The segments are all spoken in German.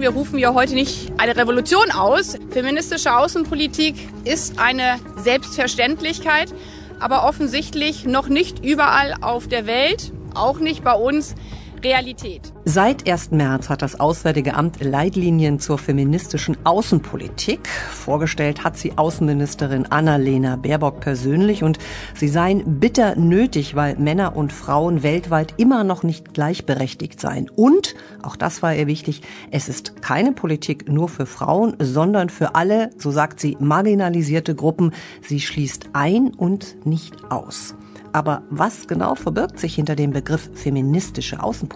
Wir rufen ja heute nicht eine Revolution aus. Feministische Außenpolitik ist eine Selbstverständlichkeit, aber offensichtlich noch nicht überall auf der Welt, auch nicht bei uns, Realität. Seit 1. März hat das Auswärtige Amt Leitlinien zur feministischen Außenpolitik. Vorgestellt hat sie Außenministerin Annalena Baerbock persönlich und sie seien bitter nötig, weil Männer und Frauen weltweit immer noch nicht gleichberechtigt seien. Und, auch das war ihr wichtig, es ist keine Politik nur für Frauen, sondern für alle, so sagt sie, marginalisierte Gruppen. Sie schließt ein und nicht aus. Aber was genau verbirgt sich hinter dem Begriff feministische Außenpolitik?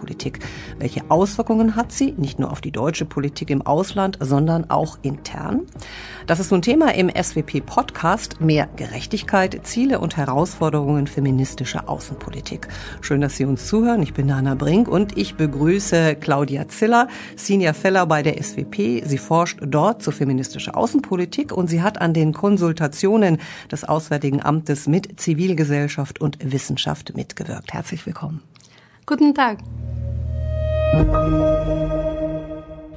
Welche Auswirkungen hat sie nicht nur auf die deutsche Politik im Ausland, sondern auch intern? Das ist nun Thema im SWP-Podcast Mehr Gerechtigkeit, Ziele und Herausforderungen feministischer Außenpolitik. Schön, dass Sie uns zuhören. Ich bin Nana Brink und ich begrüße Claudia Ziller, Senior Fellow bei der SWP. Sie forscht dort zur feministischer Außenpolitik und sie hat an den Konsultationen des Auswärtigen Amtes mit Zivilgesellschaft und Wissenschaft mitgewirkt. Herzlich willkommen. Guten Tag.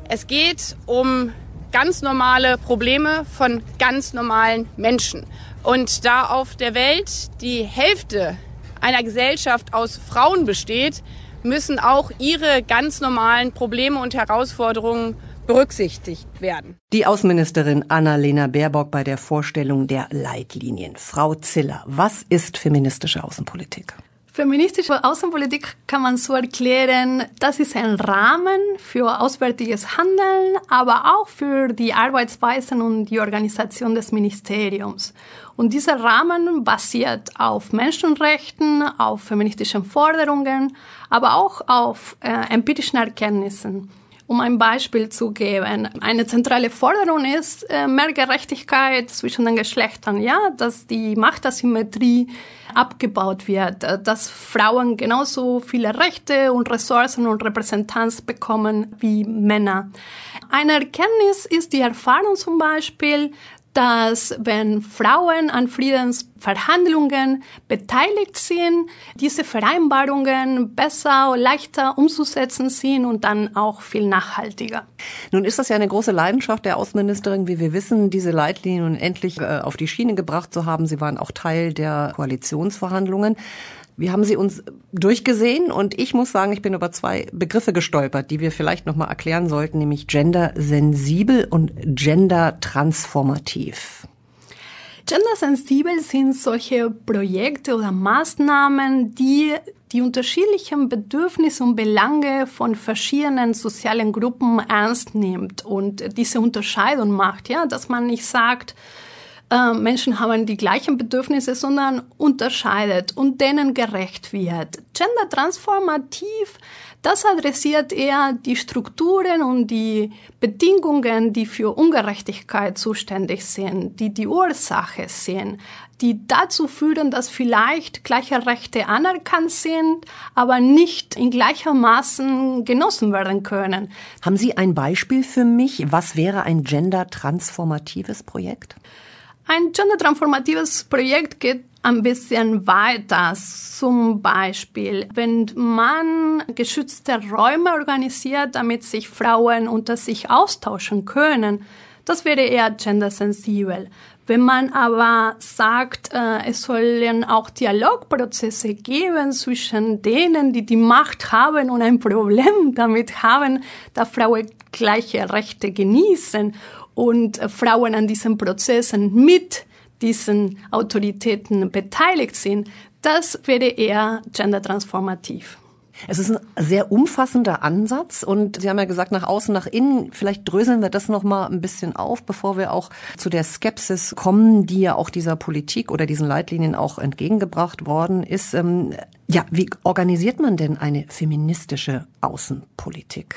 Es geht um ganz normale Probleme von ganz normalen Menschen. Und da auf der Welt die Hälfte einer Gesellschaft aus Frauen besteht, müssen auch ihre ganz normalen Probleme und Herausforderungen berücksichtigt werden. Die Außenministerin Annalena Baerbock bei der Vorstellung der Leitlinien. Frau Ziller, was ist feministische Außenpolitik? Feministische Außenpolitik kann man so erklären, das ist ein Rahmen für auswärtiges Handeln, aber auch für die Arbeitsweisen und die Organisation des Ministeriums. Und dieser Rahmen basiert auf Menschenrechten, auf feministischen Forderungen, aber auch auf äh, empirischen Erkenntnissen. Um ein Beispiel zu geben, eine zentrale Forderung ist äh, mehr Gerechtigkeit zwischen den Geschlechtern, ja, dass die Machtasymmetrie abgebaut wird, äh, dass Frauen genauso viele Rechte und Ressourcen und Repräsentanz bekommen wie Männer. Eine Erkenntnis ist die Erfahrung zum Beispiel, dass wenn Frauen an Friedensverhandlungen beteiligt sind, diese Vereinbarungen besser leichter umzusetzen sind und dann auch viel nachhaltiger. Nun ist das ja eine große Leidenschaft der Außenministerin, wie wir wissen, diese Leitlinien endlich äh, auf die Schiene gebracht zu haben. Sie waren auch Teil der Koalitionsverhandlungen. Wir haben sie uns durchgesehen und ich muss sagen, ich bin über zwei Begriffe gestolpert, die wir vielleicht nochmal erklären sollten, nämlich gendersensibel und gendertransformativ. Gendersensibel sind solche Projekte oder Maßnahmen, die die unterschiedlichen Bedürfnisse und Belange von verschiedenen sozialen Gruppen ernst nimmt und diese Unterscheidung macht, ja, dass man nicht sagt, äh, Menschen haben die gleichen Bedürfnisse, sondern unterscheidet und denen gerecht wird. Gender transformativ, das adressiert eher die Strukturen und die Bedingungen, die für Ungerechtigkeit zuständig sind, die die Ursache sind, die dazu führen, dass vielleicht gleiche Rechte anerkannt sind, aber nicht in gleichermaßen genossen werden können. Haben Sie ein Beispiel für mich? Was wäre ein gender-transformatives Projekt? Ein gendertransformatives Projekt geht ein bisschen weiter. Zum Beispiel, wenn man geschützte Räume organisiert, damit sich Frauen unter sich austauschen können, das wäre eher gendersensibel. Wenn man aber sagt, äh, es sollen auch Dialogprozesse geben zwischen denen, die die Macht haben und ein Problem damit haben, dass Frauen gleiche Rechte genießen und äh, Frauen an diesen Prozessen mit diesen Autoritäten beteiligt sind, das wäre eher gendertransformativ. Es ist ein sehr umfassender Ansatz und Sie haben ja gesagt, nach außen, nach innen. Vielleicht dröseln wir das noch mal ein bisschen auf, bevor wir auch zu der Skepsis kommen, die ja auch dieser Politik oder diesen Leitlinien auch entgegengebracht worden ist. Ähm, ja, wie organisiert man denn eine feministische Außenpolitik?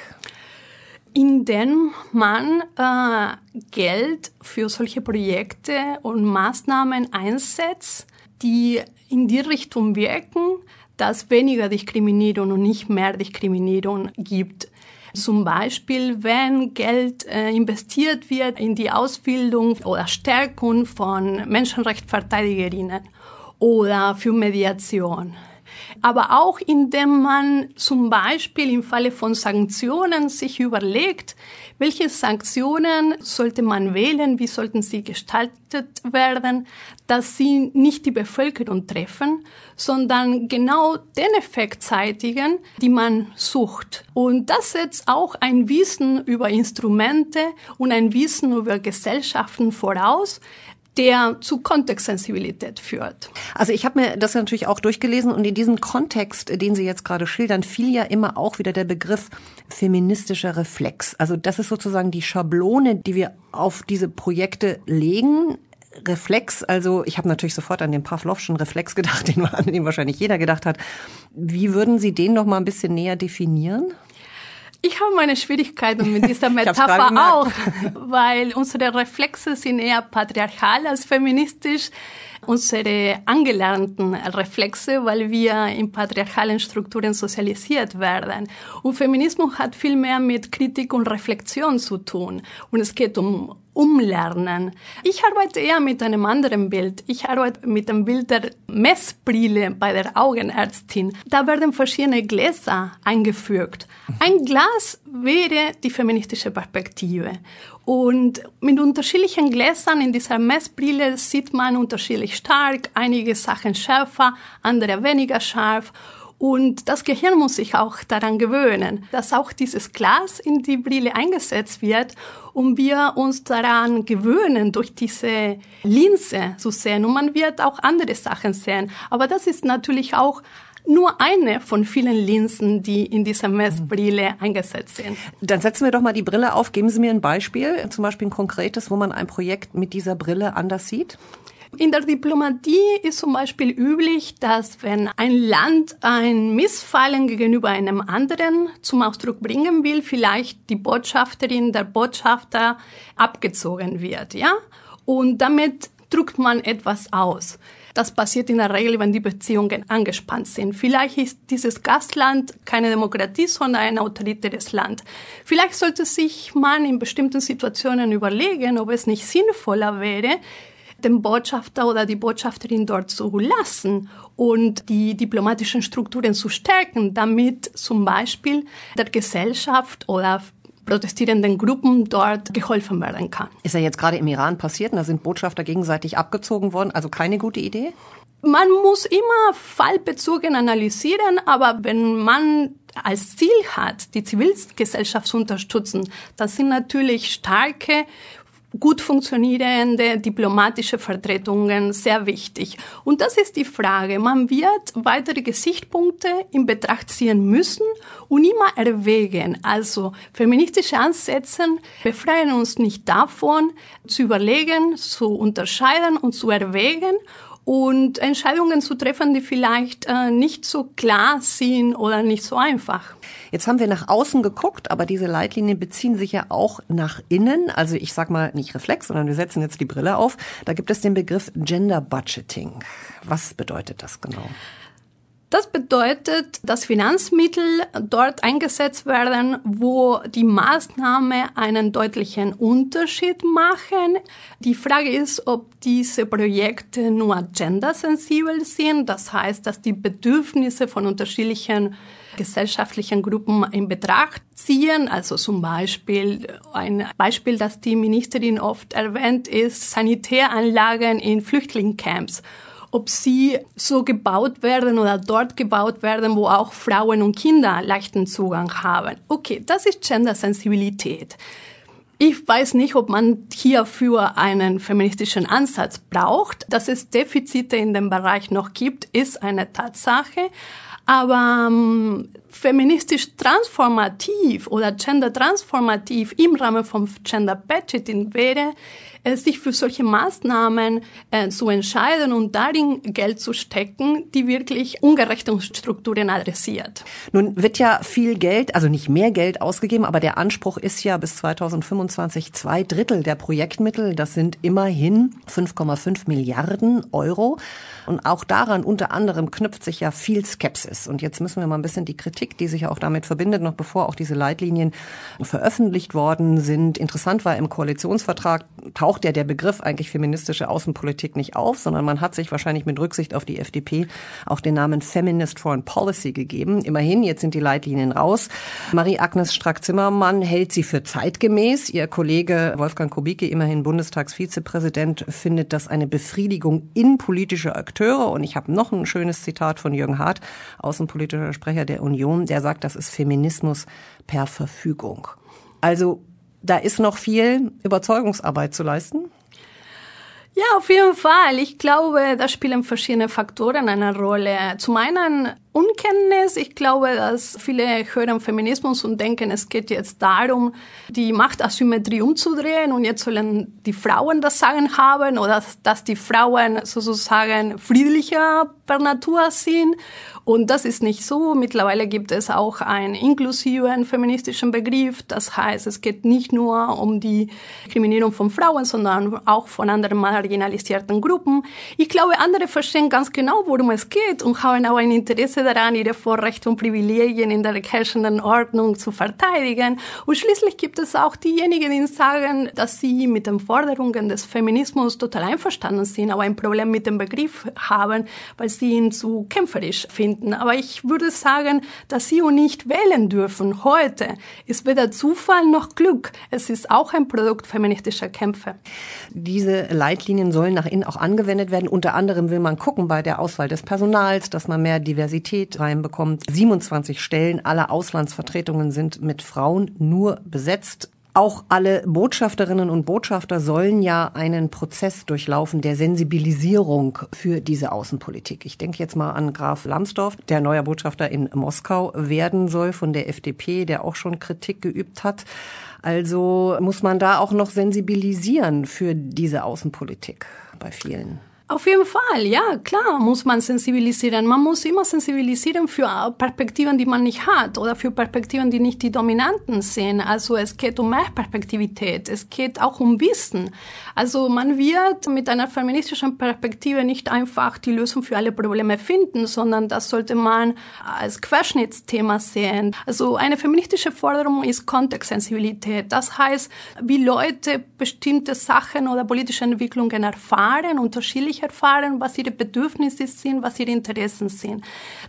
Indem man äh, Geld für solche Projekte und Maßnahmen einsetzt, die in die Richtung wirken, dass weniger Diskriminierung und nicht mehr Diskriminierung gibt. Zum Beispiel, wenn Geld äh, investiert wird in die Ausbildung oder Stärkung von Menschenrechtsverteidigerinnen oder für Mediation. Aber auch indem man zum Beispiel im Falle von Sanktionen sich überlegt, welche Sanktionen sollte man wählen, wie sollten sie gestaltet werden, dass sie nicht die Bevölkerung treffen, sondern genau den Effekt zeitigen, die man sucht. Und das setzt auch ein Wissen über Instrumente und ein Wissen über Gesellschaften voraus, der zu Kontextsensibilität führt. Also ich habe mir das natürlich auch durchgelesen und in diesem Kontext, den Sie jetzt gerade schildern, fiel ja immer auch wieder der Begriff feministischer Reflex. Also das ist sozusagen die Schablone, die wir auf diese Projekte legen. Reflex, also ich habe natürlich sofort an den Pavlovschen Reflex gedacht, den, an den wahrscheinlich jeder gedacht hat. Wie würden Sie den noch mal ein bisschen näher definieren? Ich habe meine Schwierigkeiten mit dieser Metapher auch, weil unsere Reflexe sind eher patriarchal als feministisch. Unsere angelernten Reflexe, weil wir in patriarchalen Strukturen sozialisiert werden. Und Feminismus hat viel mehr mit Kritik und Reflexion zu tun. Und es geht um umlernen. Ich arbeite eher mit einem anderen Bild. Ich arbeite mit dem Bild der Messbrille bei der Augenärztin. Da werden verschiedene Gläser eingefügt. Ein Glas wäre die feministische Perspektive. Und mit unterschiedlichen Gläsern in dieser Messbrille sieht man unterschiedlich stark, einige Sachen schärfer, andere weniger scharf. Und das Gehirn muss sich auch daran gewöhnen, dass auch dieses Glas in die Brille eingesetzt wird und wir uns daran gewöhnen, durch diese Linse zu sehen. Und man wird auch andere Sachen sehen. Aber das ist natürlich auch nur eine von vielen Linsen, die in dieser Messbrille eingesetzt sind. Dann setzen wir doch mal die Brille auf. Geben Sie mir ein Beispiel, zum Beispiel ein konkretes, wo man ein Projekt mit dieser Brille anders sieht. In der Diplomatie ist zum Beispiel üblich, dass wenn ein Land ein Missfallen gegenüber einem anderen zum Ausdruck bringen will, vielleicht die Botschafterin, der Botschafter abgezogen wird, ja? Und damit drückt man etwas aus. Das passiert in der Regel, wenn die Beziehungen angespannt sind. Vielleicht ist dieses Gastland keine Demokratie, sondern ein autoritäres Land. Vielleicht sollte sich man in bestimmten Situationen überlegen, ob es nicht sinnvoller wäre, den Botschafter oder die Botschafterin dort zu lassen und die diplomatischen Strukturen zu stärken, damit zum Beispiel der Gesellschaft oder protestierenden Gruppen dort geholfen werden kann. Ist ja jetzt gerade im Iran passiert und da sind Botschafter gegenseitig abgezogen worden, also keine gute Idee? Man muss immer fallbezogen analysieren, aber wenn man als Ziel hat, die Zivilgesellschaft zu unterstützen, das sind natürlich starke gut funktionierende diplomatische Vertretungen sehr wichtig. Und das ist die Frage. Man wird weitere Gesichtspunkte in Betracht ziehen müssen und immer erwägen. Also feministische Ansätze befreien uns nicht davon, zu überlegen, zu unterscheiden und zu erwägen und Entscheidungen zu treffen, die vielleicht äh, nicht so klar sind oder nicht so einfach. Jetzt haben wir nach außen geguckt, aber diese Leitlinien beziehen sich ja auch nach innen. Also ich sag mal nicht Reflex, sondern wir setzen jetzt die Brille auf. Da gibt es den Begriff Gender Budgeting. Was bedeutet das genau? Das bedeutet, dass Finanzmittel dort eingesetzt werden, wo die Maßnahme einen deutlichen Unterschied machen. Die Frage ist, ob diese Projekte nur gendersensibel sind. Das heißt, dass die Bedürfnisse von unterschiedlichen gesellschaftlichen Gruppen in Betracht ziehen. Also zum Beispiel ein Beispiel, das die Ministerin oft erwähnt, ist Sanitäranlagen in Flüchtlingscamps ob sie so gebaut werden oder dort gebaut werden, wo auch Frauen und Kinder leichten Zugang haben. Okay, das ist Gendersensibilität. Ich weiß nicht, ob man hierfür einen feministischen Ansatz braucht. Dass es Defizite in dem Bereich noch gibt, ist eine Tatsache. Aber ähm, feministisch transformativ oder gender transformativ im Rahmen von Gender Budgeting wäre, äh, sich für solche Maßnahmen äh, zu entscheiden und darin Geld zu stecken, die wirklich ungerechte adressiert. Nun wird ja viel Geld, also nicht mehr Geld ausgegeben, aber der Anspruch ist ja bis 2025 zwei Drittel der Projektmittel. Das sind immerhin 5,5 Milliarden Euro. Und auch daran unter anderem knüpft sich ja viel Skepsis. Und jetzt müssen wir mal ein bisschen die Kritik Kritik, die sich auch damit verbindet, noch bevor auch diese Leitlinien veröffentlicht worden sind. Interessant war, im Koalitionsvertrag taucht ja der Begriff eigentlich feministische Außenpolitik nicht auf, sondern man hat sich wahrscheinlich mit Rücksicht auf die FDP auch den Namen Feminist Foreign Policy gegeben. Immerhin, jetzt sind die Leitlinien raus. Marie-Agnes Strack-Zimmermann hält sie für zeitgemäß. Ihr Kollege Wolfgang Kubicki, immerhin Bundestagsvizepräsident, findet das eine Befriedigung innenpolitischer Akteure. Und ich habe noch ein schönes Zitat von Jürgen Hart, außenpolitischer Sprecher der Union, der sagt, das ist Feminismus per Verfügung. Also da ist noch viel Überzeugungsarbeit zu leisten. Ja, auf jeden Fall. Ich glaube, da spielen verschiedene Faktoren eine Rolle. Zum einen Unkenntnis. Ich glaube, dass viele hören Feminismus und denken, es geht jetzt darum, die Machtasymmetrie umzudrehen und jetzt sollen die Frauen das Sagen haben oder dass die Frauen sozusagen friedlicher per Natur sind. Und das ist nicht so. Mittlerweile gibt es auch einen inklusiven feministischen Begriff. Das heißt, es geht nicht nur um die Diskriminierung von Frauen, sondern auch von anderen marginalisierten Gruppen. Ich glaube, andere verstehen ganz genau, worum es geht und haben auch ein Interesse daran, ihre Vorrechte und Privilegien in der herrschenden Ordnung zu verteidigen. Und schließlich gibt es auch diejenigen, die sagen, dass sie mit den Forderungen des Feminismus total einverstanden sind, aber ein Problem mit dem Begriff haben, weil sie ihn zu kämpferisch finden. Aber ich würde sagen, dass Sie und nicht wählen dürfen heute ist weder Zufall noch Glück. Es ist auch ein Produkt feministischer Kämpfe. Diese Leitlinien sollen nach innen auch angewendet werden. Unter anderem will man gucken bei der Auswahl des Personals, dass man mehr Diversität reinbekommt. 27 Stellen aller Auslandsvertretungen sind mit Frauen nur besetzt. Auch alle Botschafterinnen und Botschafter sollen ja einen Prozess durchlaufen der Sensibilisierung für diese Außenpolitik. Ich denke jetzt mal an Graf Lambsdorff, der neuer Botschafter in Moskau werden soll von der FDP, der auch schon Kritik geübt hat. Also muss man da auch noch sensibilisieren für diese Außenpolitik bei vielen. Auf jeden Fall, ja, klar, muss man sensibilisieren. Man muss immer sensibilisieren für Perspektiven, die man nicht hat oder für Perspektiven, die nicht die dominanten sind. Also es geht um mehr Perspektivität, es geht auch um Wissen. Also man wird mit einer feministischen Perspektive nicht einfach die Lösung für alle Probleme finden, sondern das sollte man als Querschnittsthema sehen. Also eine feministische Forderung ist Kontextsensibilität. Das heißt, wie Leute bestimmte Sachen oder politische Entwicklungen erfahren, unterschiedlich erfahren, was ihre Bedürfnisse sind, was ihre Interessen sind.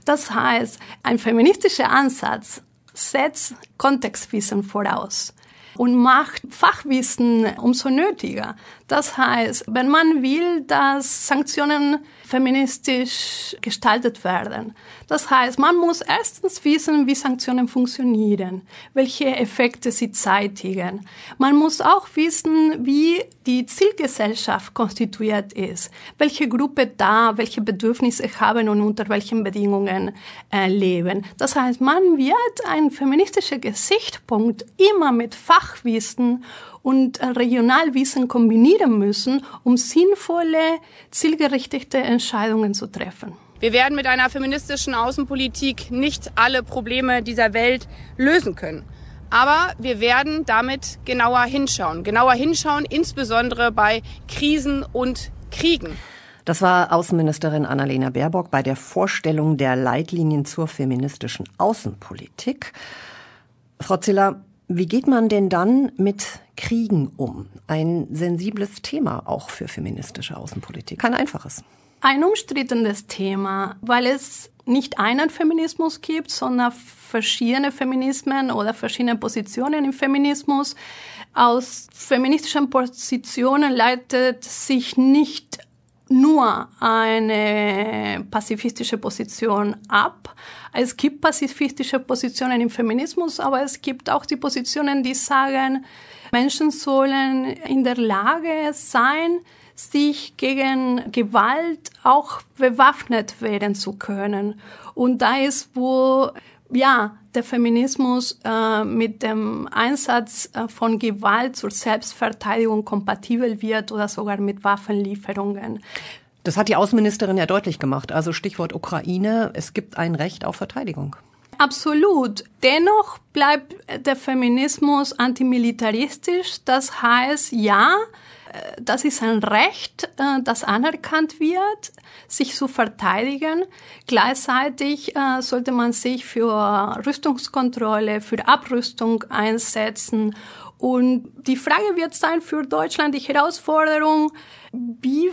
Das heißt, ein feministischer Ansatz setzt Kontextwissen voraus und macht Fachwissen umso nötiger. Das heißt, wenn man will, dass Sanktionen feministisch gestaltet werden. Das heißt, man muss erstens wissen, wie Sanktionen funktionieren, welche Effekte sie zeitigen. Man muss auch wissen, wie die Zielgesellschaft konstituiert ist, welche Gruppe da, welche Bedürfnisse haben und unter welchen Bedingungen äh, leben. Das heißt, man wird ein feministischer Gesichtspunkt immer mit Fachwissen und äh, Regionalwissen kombinieren müssen, um sinnvolle, zielgerichtete Entscheidungen zu treffen. Wir werden mit einer feministischen Außenpolitik nicht alle Probleme dieser Welt lösen können. Aber wir werden damit genauer hinschauen. Genauer hinschauen, insbesondere bei Krisen und Kriegen. Das war Außenministerin Annalena Baerbock bei der Vorstellung der Leitlinien zur feministischen Außenpolitik. Frau Ziller, wie geht man denn dann mit Kriegen um? Ein sensibles Thema auch für feministische Außenpolitik. Kein einfaches. Ein umstrittenes Thema, weil es nicht einen Feminismus gibt, sondern verschiedene Feminismen oder verschiedene Positionen im Feminismus. Aus feministischen Positionen leitet sich nicht nur eine pazifistische Position ab. Es gibt pazifistische Positionen im Feminismus, aber es gibt auch die Positionen, die sagen, Menschen sollen in der Lage sein, sich gegen Gewalt auch bewaffnet werden zu können. Und da ist, wo ja, der Feminismus äh, mit dem Einsatz äh, von Gewalt zur Selbstverteidigung kompatibel wird oder sogar mit Waffenlieferungen. Das hat die Außenministerin ja deutlich gemacht. Also Stichwort Ukraine, es gibt ein Recht auf Verteidigung. Absolut. Dennoch bleibt der Feminismus antimilitaristisch. Das heißt, ja, das ist ein Recht, äh, das anerkannt wird, sich zu verteidigen. Gleichzeitig äh, sollte man sich für Rüstungskontrolle, für Abrüstung einsetzen. Und die Frage wird sein für Deutschland die Herausforderung, wie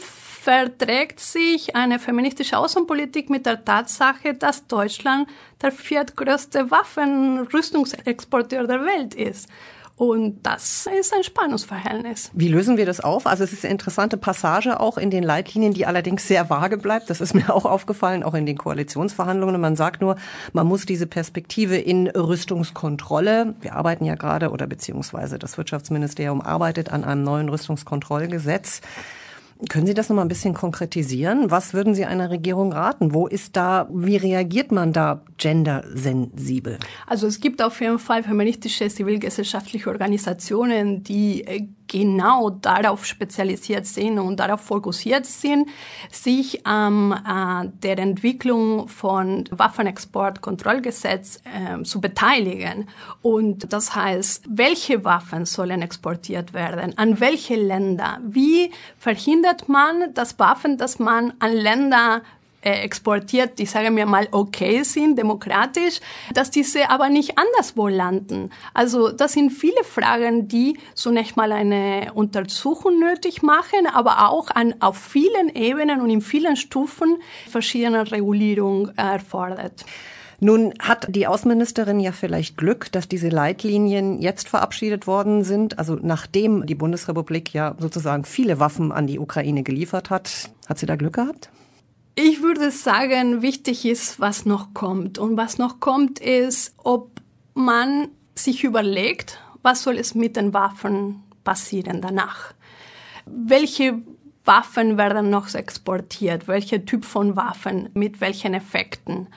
verträgt sich eine feministische Außenpolitik mit der Tatsache, dass Deutschland der viertgrößte Waffenrüstungsexporteur der Welt ist. Und das ist ein Spannungsverhältnis. Wie lösen wir das auf? Also es ist eine interessante Passage auch in den Leitlinien, die allerdings sehr vage bleibt. Das ist mir auch aufgefallen, auch in den Koalitionsverhandlungen. Man sagt nur, man muss diese Perspektive in Rüstungskontrolle, wir arbeiten ja gerade oder beziehungsweise das Wirtschaftsministerium arbeitet an einem neuen Rüstungskontrollgesetz, können Sie das noch mal ein bisschen konkretisieren? Was würden Sie einer Regierung raten? Wo ist da, wie reagiert man da gendersensibel? Also es gibt auf jeden Fall feministische zivilgesellschaftliche Organisationen, die äh, genau darauf spezialisiert sind und darauf fokussiert sind, sich an ähm, äh, der Entwicklung von Waffenexportkontrollgesetz äh, zu beteiligen. Und das heißt, welche Waffen sollen exportiert werden? An welche Länder? Wie verhindert man, dass Waffen, dass man an Länder exportiert, die sagen wir mal okay sind, demokratisch, dass diese aber nicht anderswo landen. Also das sind viele Fragen, die zunächst mal eine Untersuchung nötig machen, aber auch an, auf vielen Ebenen und in vielen Stufen verschiedene Regulierung erfordert. Nun hat die Außenministerin ja vielleicht Glück, dass diese Leitlinien jetzt verabschiedet worden sind. Also nachdem die Bundesrepublik ja sozusagen viele Waffen an die Ukraine geliefert hat. Hat sie da Glück gehabt? Ich würde sagen, wichtig ist, was noch kommt. Und was noch kommt, ist, ob man sich überlegt, was soll es mit den Waffen passieren danach? Welche Waffen werden noch exportiert? Welcher Typ von Waffen? Mit welchen Effekten?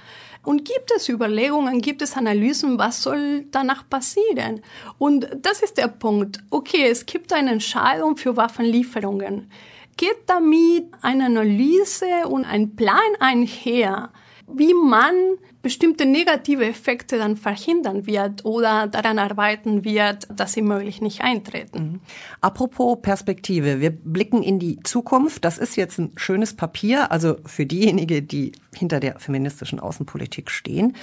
Und gibt es Überlegungen, gibt es Analysen, was soll danach passieren? Und das ist der Punkt. Okay, es gibt eine Entscheidung für Waffenlieferungen geht damit eine Analyse und ein Plan einher, wie man bestimmte negative Effekte dann verhindern wird oder daran arbeiten wird, dass sie möglich nicht eintreten. Mhm. Apropos Perspektive, wir blicken in die Zukunft. Das ist jetzt ein schönes Papier, also für diejenigen, die hinter der feministischen Außenpolitik stehen.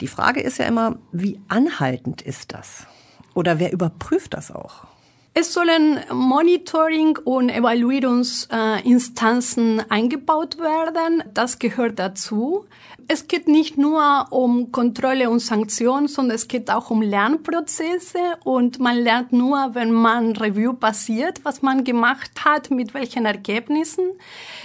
Die Frage ist ja immer, wie anhaltend ist das? Oder wer überprüft das auch? Es sollen Monitoring- und Evaluierungsinstanzen eingebaut werden. Das gehört dazu. Es geht nicht nur um Kontrolle und Sanktionen, sondern es geht auch um Lernprozesse und man lernt nur, wenn man Review passiert, was man gemacht hat, mit welchen Ergebnissen.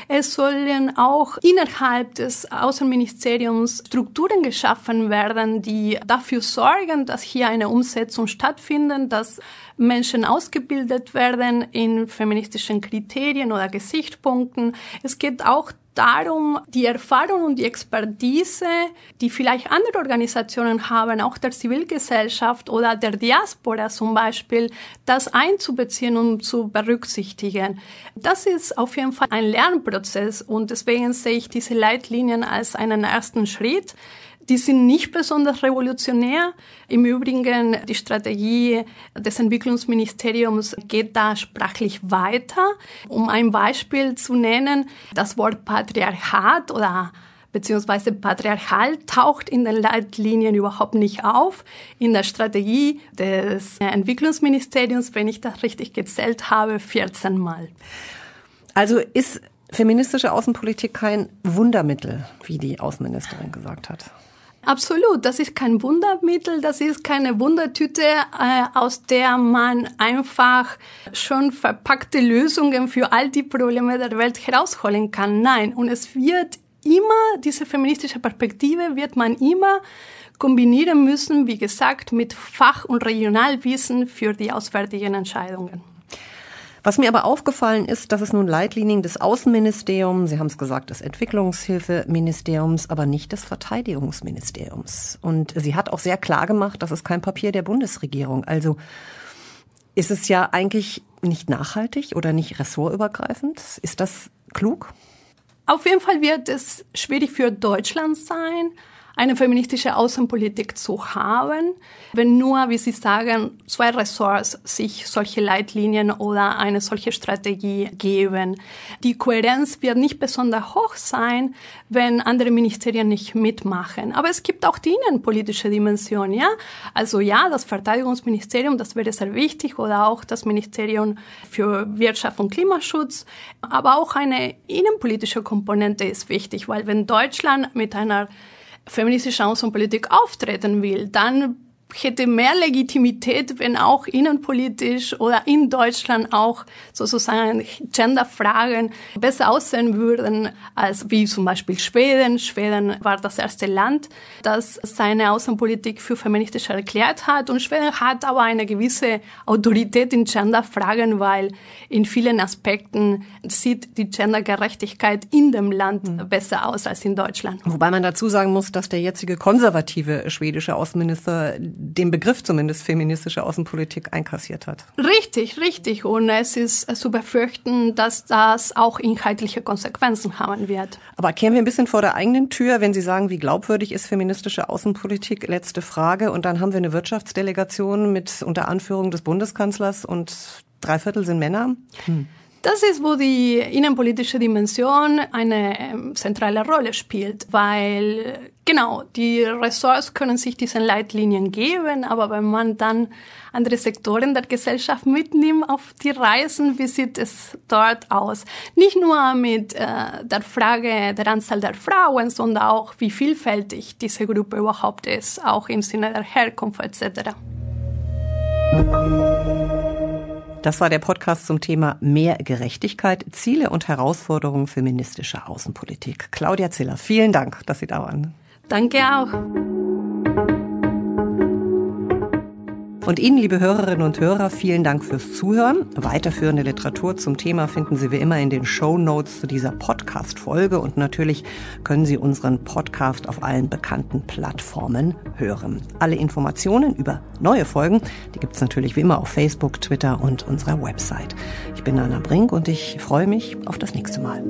Es sollen auch innerhalb des Außenministeriums Strukturen geschaffen werden, die dafür sorgen, dass hier eine Umsetzung stattfindet, dass Menschen ausgebildet werden in feministischen Kriterien oder Gesichtspunkten. Es geht auch darum, die Erfahrung und die Expertise, die vielleicht andere Organisationen haben, auch der Zivilgesellschaft oder der Diaspora zum Beispiel, das einzubeziehen und zu berücksichtigen. Das ist auf jeden Fall ein Lernprozess und deswegen sehe ich diese Leitlinien als einen ersten Schritt. Die sind nicht besonders revolutionär. Im Übrigen, die Strategie des Entwicklungsministeriums geht da sprachlich weiter. Um ein Beispiel zu nennen, das Wort Patriarchat oder beziehungsweise patriarchal taucht in den Leitlinien überhaupt nicht auf. In der Strategie des Entwicklungsministeriums, wenn ich das richtig gezählt habe, 14 Mal. Also ist feministische Außenpolitik kein Wundermittel, wie die Außenministerin gesagt hat? Absolut, das ist kein Wundermittel, das ist keine Wundertüte, äh, aus der man einfach schon verpackte Lösungen für all die Probleme der Welt herausholen kann. Nein, und es wird immer, diese feministische Perspektive wird man immer kombinieren müssen, wie gesagt, mit Fach- und Regionalwissen für die auswärtigen Entscheidungen. Was mir aber aufgefallen ist, dass es nun Leitlinien des Außenministeriums, Sie haben es gesagt, des Entwicklungshilfeministeriums, aber nicht des Verteidigungsministeriums. Und sie hat auch sehr klar gemacht, das ist kein Papier der Bundesregierung. Also ist es ja eigentlich nicht nachhaltig oder nicht ressortübergreifend? Ist das klug? Auf jeden Fall wird es schwierig für Deutschland sein, eine feministische Außenpolitik zu haben, wenn nur, wie Sie sagen, zwei Ressorts sich solche Leitlinien oder eine solche Strategie geben. Die Kohärenz wird nicht besonders hoch sein, wenn andere Ministerien nicht mitmachen. Aber es gibt auch die innenpolitische Dimension, ja. Also ja, das Verteidigungsministerium, das wäre sehr wichtig, oder auch das Ministerium für Wirtschaft und Klimaschutz. Aber auch eine innenpolitische Komponente ist wichtig, weil wenn Deutschland mit einer feministischen Außenpolitik auftreten will, dann hätte mehr Legitimität, wenn auch innenpolitisch oder in Deutschland auch sozusagen Genderfragen besser aussehen würden als wie zum Beispiel Schweden. Schweden war das erste Land, das seine Außenpolitik für feministisch erklärt hat und Schweden hat aber eine gewisse Autorität in Genderfragen, weil in vielen Aspekten sieht die Gendergerechtigkeit in dem Land mhm. besser aus als in Deutschland. Wobei man dazu sagen muss, dass der jetzige konservative schwedische Außenminister den Begriff zumindest feministische Außenpolitik einkassiert hat. Richtig, richtig. Und es ist zu befürchten, dass das auch inhaltliche Konsequenzen haben wird. Aber kehren wir ein bisschen vor der eigenen Tür, wenn Sie sagen, wie glaubwürdig ist feministische Außenpolitik? Letzte Frage. Und dann haben wir eine Wirtschaftsdelegation mit unter Anführung des Bundeskanzlers und drei Viertel sind Männer. Hm. Das ist, wo die innenpolitische Dimension eine ähm, zentrale Rolle spielt, weil genau, die Ressorts können sich diesen Leitlinien geben, aber wenn man dann andere Sektoren der Gesellschaft mitnimmt auf die Reisen, wie sieht es dort aus? Nicht nur mit äh, der Frage der Anzahl der Frauen, sondern auch, wie vielfältig diese Gruppe überhaupt ist, auch im Sinne der Herkunft etc. Das war der Podcast zum Thema Mehr Gerechtigkeit, Ziele und Herausforderungen feministischer Außenpolitik. Claudia Ziller, vielen Dank, dass Sie da waren. Danke auch. Und Ihnen, liebe Hörerinnen und Hörer, vielen Dank fürs Zuhören. Weiterführende Literatur zum Thema finden Sie wie immer in den Show Notes zu dieser Podcast-Folge. Und natürlich können Sie unseren Podcast auf allen bekannten Plattformen hören. Alle Informationen über neue Folgen, die gibt es natürlich wie immer auf Facebook, Twitter und unserer Website. Ich bin Anna Brink und ich freue mich auf das nächste Mal.